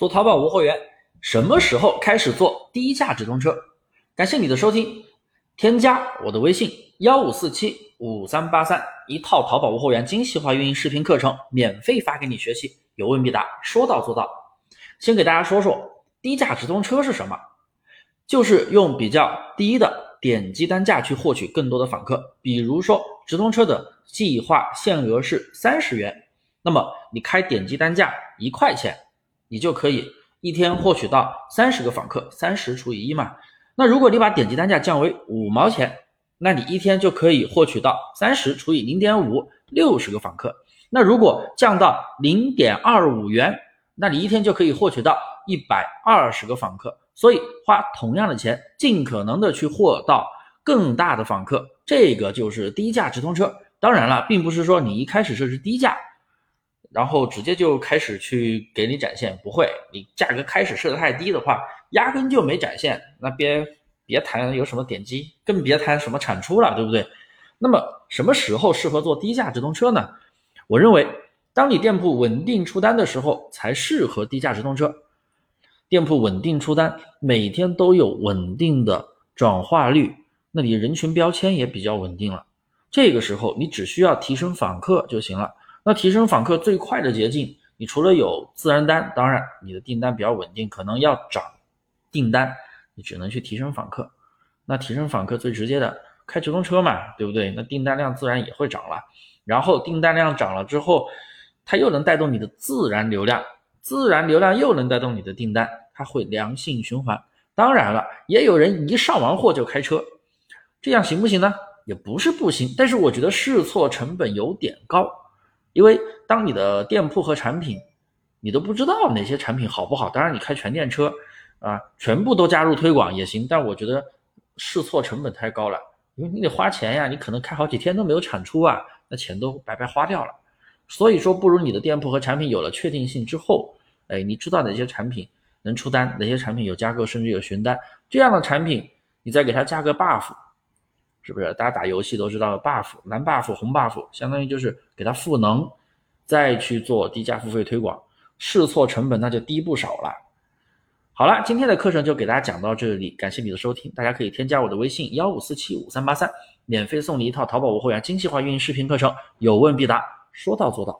做淘宝无货源，什么时候开始做低价直通车？感谢你的收听，添加我的微信幺五四七五三八三，一套淘宝无货源精细化运营视频课程，免费发给你学习，有问必答，说到做到。先给大家说说低价直通车是什么，就是用比较低的点击单价去获取更多的访客。比如说直通车的计划限额是三十元，那么你开点击单价一块钱。你就可以一天获取到三十个访客，三十除以一嘛。那如果你把点击单价降为五毛钱，那你一天就可以获取到三十除以零点五，六十个访客。那如果降到零点二五元，那你一天就可以获取到一百二十个访客。所以花同样的钱，尽可能的去获到更大的访客，这个就是低价直通车。当然了，并不是说你一开始设置低价。然后直接就开始去给你展现，不会，你价格开始设的太低的话，压根就没展现，那别别谈有什么点击，更别谈什么产出了，对不对？那么什么时候适合做低价直通车呢？我认为，当你店铺稳定出单的时候，才适合低价直通车。店铺稳定出单，每天都有稳定的转化率，那你人群标签也比较稳定了，这个时候你只需要提升访客就行了。那提升访客最快的捷径，你除了有自然单，当然你的订单比较稳定，可能要涨订单，你只能去提升访客。那提升访客最直接的，开直通车嘛，对不对？那订单量自然也会涨了。然后订单量涨了之后，它又能带动你的自然流量，自然流量又能带动你的订单，它会良性循环。当然了，也有人一上完货就开车，这样行不行呢？也不是不行，但是我觉得试错成本有点高。因为当你的店铺和产品，你都不知道哪些产品好不好。当然，你开全店车，啊，全部都加入推广也行。但我觉得试错成本太高了，因为你得花钱呀，你可能开好几天都没有产出啊，那钱都白白花掉了。所以说，不如你的店铺和产品有了确定性之后，哎，你知道哪些产品能出单，哪些产品有加购甚至有询单，这样的产品，你再给它加个 buff。是不是大家打游戏都知道的 buff 蓝 buff 红 buff，相当于就是给它赋能，再去做低价付费推广，试错成本那就低不少了。好了，今天的课程就给大家讲到这里，感谢你的收听。大家可以添加我的微信幺五四七五三八三，免费送你一套淘宝无货源精细化运营视频课程，有问必答，说到做到。